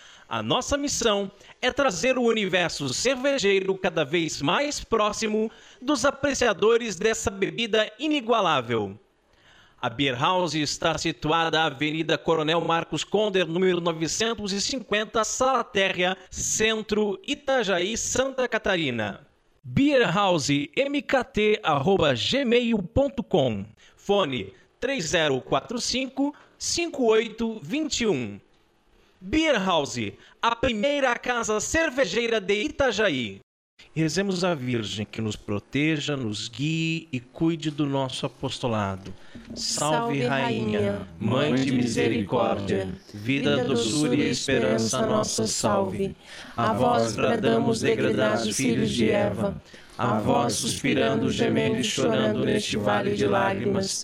A nossa missão é trazer o universo cervejeiro cada vez mais próximo dos apreciadores dessa bebida inigualável. A Beer House está situada na Avenida Coronel Marcos Conder, número 950, Sala Térrea, Centro, Itajaí, Santa Catarina. beerhousemkt@gmail.com. Fone 3045 5821. Beer House, a primeira casa cervejeira de Itajaí. Rezemos a Virgem que nos proteja, nos guie e cuide do nosso apostolado. Salve, Salve Rainha, Rainha, Mãe de misericórdia, vida, doçura e esperança nossa, salve. A vós bradamos, degredados filhos de Eva, a vós suspirando, gemendo e chorando neste vale de lágrimas.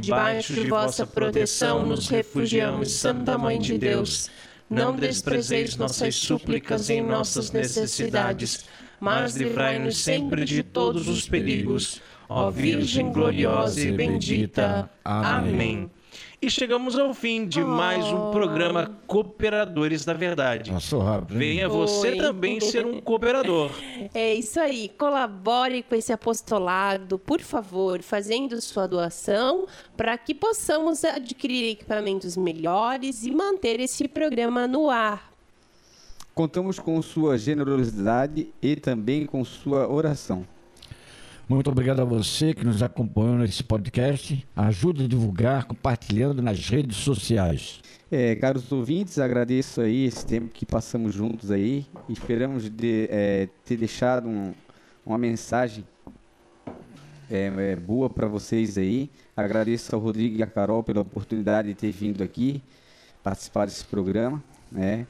Debaixo de vossa proteção nos refugiamos, Santa Mãe de Deus. Não desprezeis nossas súplicas em nossas necessidades, mas livrai-nos sempre de todos os perigos. Ó Virgem gloriosa e bendita. Amém. E chegamos ao fim de mais um programa Cooperadores da Verdade. Passou rápido. Venha você Oi. também ser um cooperador. É isso aí. Colabore com esse apostolado, por favor, fazendo sua doação para que possamos adquirir equipamentos melhores e manter esse programa no ar. Contamos com sua generosidade e também com sua oração. Muito obrigado a você que nos acompanhou nesse podcast. Ajude a divulgar compartilhando nas redes sociais. É, caros ouvintes, agradeço aí esse tempo que passamos juntos aí. Esperamos de, é, ter deixado um- uma mensagem é, é, boa para vocês aí. Agradeço ao Rodrigo e à Carol pela oportunidade de ter vindo aqui participar desse programa, né?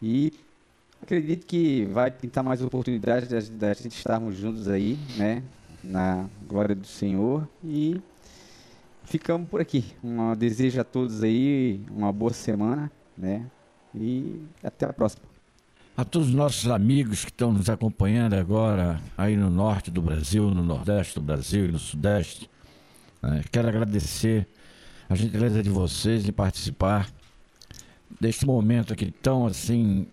E acredito que vai pintar mais oportunidades da, da gente estarmos juntos aí, né? Na glória do Senhor e ficamos por aqui. Um desejo a todos aí uma boa semana, né? E até a próxima. A todos os nossos amigos que estão nos acompanhando agora aí no norte do Brasil, no nordeste do Brasil e no sudeste, né, quero agradecer a gentileza de vocês em participar deste momento aqui tão assim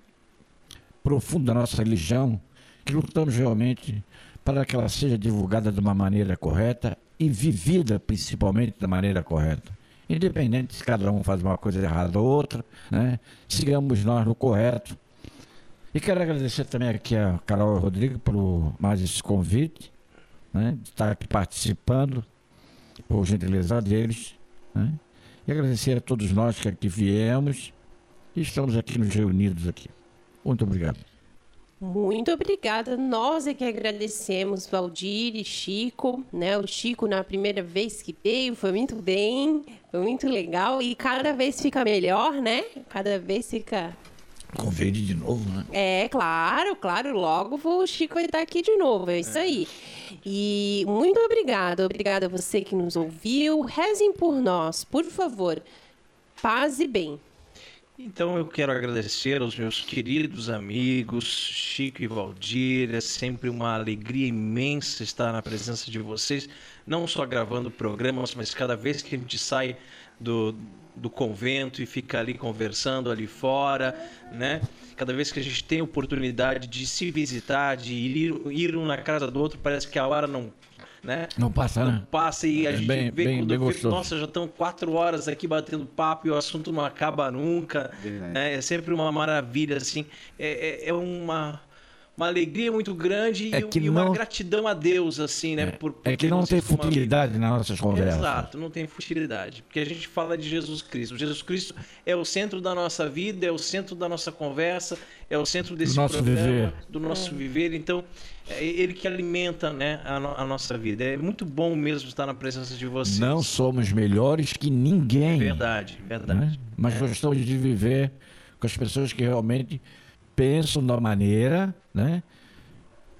profundo da nossa religião, que lutamos realmente para que ela seja divulgada de uma maneira correta e vivida principalmente da maneira correta. Independente se cada um faz uma coisa errada ou outra, né? sigamos nós no correto. E quero agradecer também aqui a Carol Rodrigo por mais esse convite, né? de estar aqui participando, por gentileza deles. Né? E agradecer a todos nós que aqui viemos e estamos aqui nos reunidos aqui. Muito obrigado. Muito obrigada. Nós é que agradecemos Valdir e Chico, né? O Chico na primeira vez que veio foi muito bem, foi muito legal e cada vez fica melhor, né? Cada vez fica Convide de novo, né? É, claro, claro. Logo o Chico vai estar aqui de novo. É isso aí. E muito obrigada. Obrigada a você que nos ouviu. Rezem por nós, por favor. Paz e bem. Então eu quero agradecer aos meus queridos amigos, Chico e Valdir. É sempre uma alegria imensa estar na presença de vocês, não só gravando programas, mas cada vez que a gente sai do, do convento e fica ali conversando ali fora, né? Cada vez que a gente tem oportunidade de se visitar, de ir, ir um na casa do outro, parece que a hora não, né? Não passa, né? passa e a É gente bem- vê bem- quando bem vê, nossa, já estão quatro horas aqui batendo papo e o assunto não acaba nunca. Verdade. né? É sempre uma maravilha, assim. É, é- é uma, uma alegria muito grande É e, que e uma não- gratidão a Deus, assim, né? por- É por que ter não nos tem uma futilidade nas nossas conversas. Exato, não tem futilidade. Porque a gente fala de Jesus Cristo. Jesus Cristo é o centro da nossa vida, é o centro da nossa conversa, é o centro desse nosso programa, viver. do nosso viver. Então, é ele que alimenta né, a, no- a nossa vida. É muito bom mesmo estar na presença de vocês. Não somos melhores que ninguém. Verdade, né? verdade. Mas gostamos de viver com as pessoas que realmente pensam da maneira né,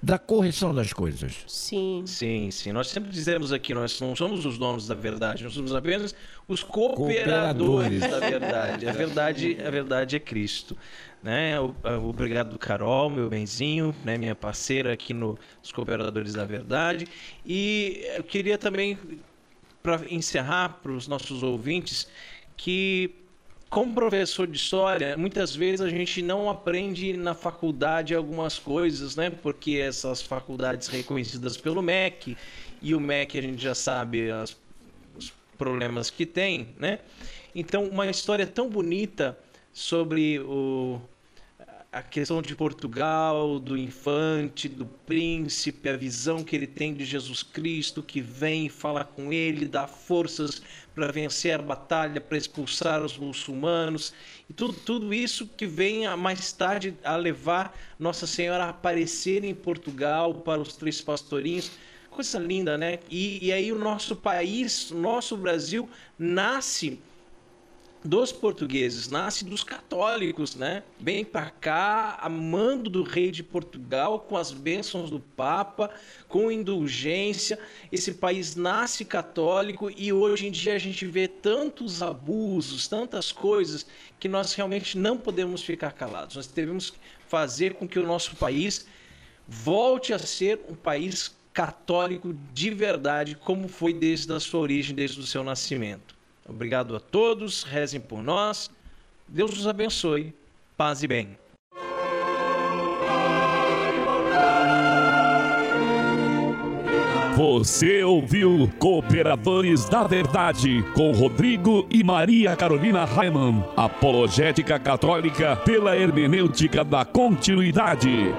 da correção das coisas. Sim. Sim, sim. Nós sempre dizemos aqui, nós não somos os donos da verdade, nós somos apenas os cooperadores, Cooperadores. da verdade. A verdade, a verdade é Cristo. Né? Obrigado, Carol, meu benzinho, né? minha parceira aqui no- nos Cooperadores da Verdade. E eu queria também, para encerrar para os nossos ouvintes, que como professor de história, muitas vezes a gente não aprende na faculdade algumas coisas, né? Porque essas faculdades reconhecidas pelo MEC e o MEC a gente já sabe as- os problemas que tem, né? Então, uma história tão bonita sobre o a questão de Portugal, do infante, do príncipe, a visão que ele tem de Jesus Cristo, que vem falar com ele, dá forças para vencer a batalha, para expulsar os muçulmanos, e tudo, tudo isso que vem a, mais tarde a levar Nossa Senhora a aparecer em Portugal para os três pastorinhos. Coisa linda, né? E, e aí o nosso país, nosso Brasil, nasce dos portugueses, nasce dos católicos, né? Vem para cá amando do rei de Portugal, com as bênçãos do Papa, com indulgência. Esse país nasce católico e hoje em dia a gente vê tantos abusos, tantas coisas que nós realmente não podemos ficar calados. Nós devemos fazer com que o nosso país volte a ser um país católico de verdade, como foi desde a sua origem, desde o seu nascimento. Obrigado a todos, rezem por nós. Deus nos abençoe. Paz e bem. Você ouviu Cooperadores da Verdade com Rodrigo e Maria Carolina Raiman, apologética católica pela hermenêutica da continuidade.